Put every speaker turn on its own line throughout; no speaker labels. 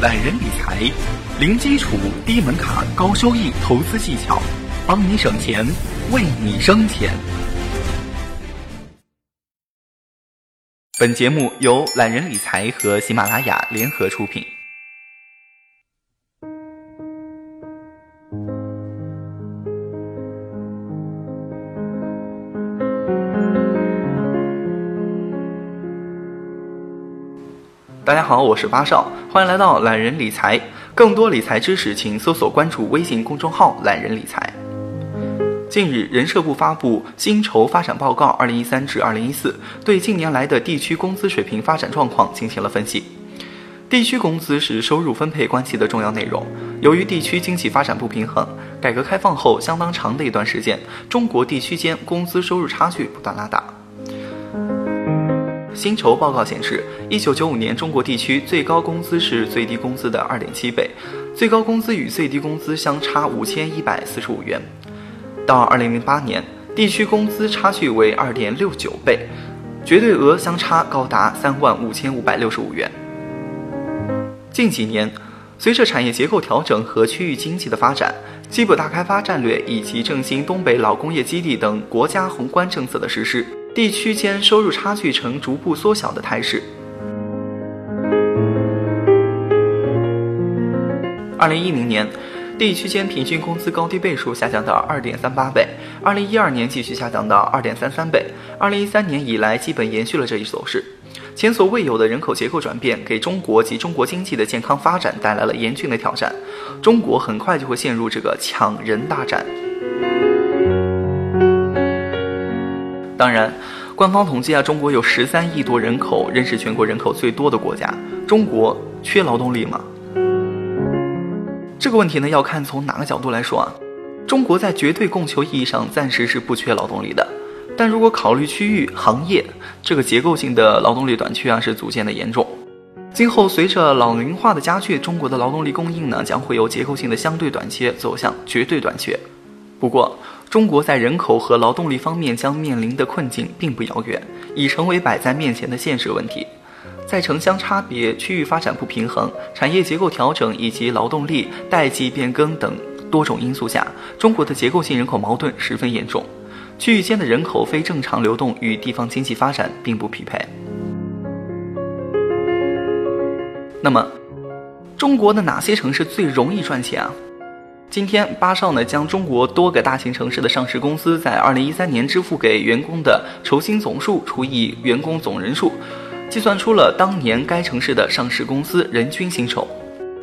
懒人理财，零基础、低门槛、高收益投资技巧，帮你省钱，为你生钱。本节目由懒人理财和喜马拉雅联合出品。大家好，我是八少，欢迎来到懒人理财。更多理财知识，请搜索关注微信公众号“懒人理财”。近日，人社部发布《薪酬发展报告（二零一三至二零一四）》，对近年来的地区工资水平发展状况进行了分析。地区工资是收入分配关系的重要内容。由于地区经济发展不平衡，改革开放后相当长的一段时间，中国地区间工资收入差距不断拉大。薪酬报告显示，一九九五年中国地区最高工资是最低工资的二点七倍，最高工资与最低工资相差五千一百四十五元。到二零零八年，地区工资差距为二点六九倍，绝对额相差高达三万五千五百六十五元。近几年，随着产业结构调整和区域经济的发展，西部大开发战略以及振兴东北老工业基地等国家宏观政策的实施。地区间收入差距呈逐步缩小的态势。二零一零年，地区间平均工资高低倍数下降到二点三八倍；二零一二年继续下降到二点三三倍；二零一三年以来基本延续了这一走势。前所未有的人口结构转变，给中国及中国经济的健康发展带来了严峻的挑战。中国很快就会陷入这个抢人大战。当然，官方统计啊，中国有十三亿多人口，仍是全国人口最多的国家。中国缺劳动力吗？这个问题呢，要看从哪个角度来说啊。中国在绝对供求意义上暂时是不缺劳动力的，但如果考虑区域、行业，这个结构性的劳动力短缺啊是逐渐的严重。今后随着老龄化的加剧，中国的劳动力供应呢将会由结构性的相对短缺走向绝对短缺。不过，中国在人口和劳动力方面将面临的困境并不遥远，已成为摆在面前的现实问题。在城乡差别、区域发展不平衡、产业结构调整以及劳动力代际变更等多种因素下，中国的结构性人口矛盾十分严重，区域间的人口非正常流动与地方经济发展并不匹配。那么，中国的哪些城市最容易赚钱啊？今天，巴少呢将中国多个大型城市的上市公司在二零一三年支付给员工的酬薪总数除以员工总人数，计算出了当年该城市的上市公司人均薪酬。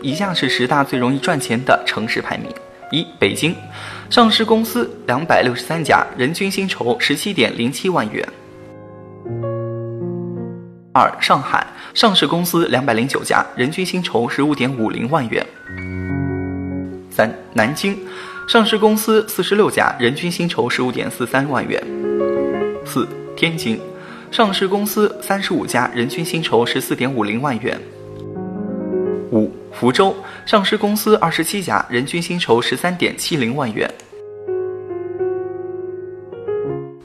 以下是十大最容易赚钱的城市排名：一、北京，上市公司两百六十三家，人均薪酬十七点零七万元；二、上海，上市公司两百零九家，人均薪酬十五点五零万元。三、南京，上市公司四十六家，人均薪酬十五点四三万元。四、天津，上市公司三十五家，人均薪酬十四点五零万元。五、福州，上市公司二十七家，人均薪酬十三点七零万元。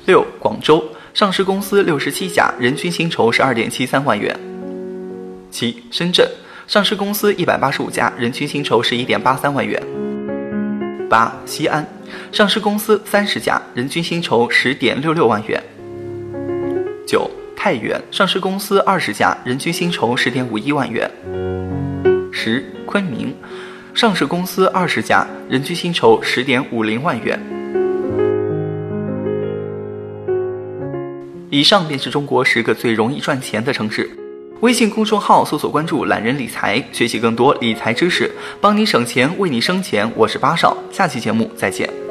六、广州，上市公司六十七家，人均薪酬十二点七三万元。七、深圳。上市公司一百八十五家，人均薪酬十一点八三万元。八、西安，上市公司三十家，人均薪酬十点六六万元。九、太原，上市公司二十家，人均薪酬十点五一万元。十、昆明，上市公司二十家，人均薪酬十点五零万元。以上便是中国十个最容易赚钱的城市。微信公众号搜索关注“懒人理财”，学习更多理财知识，帮你省钱，为你生钱。我是八少，下期节目再见。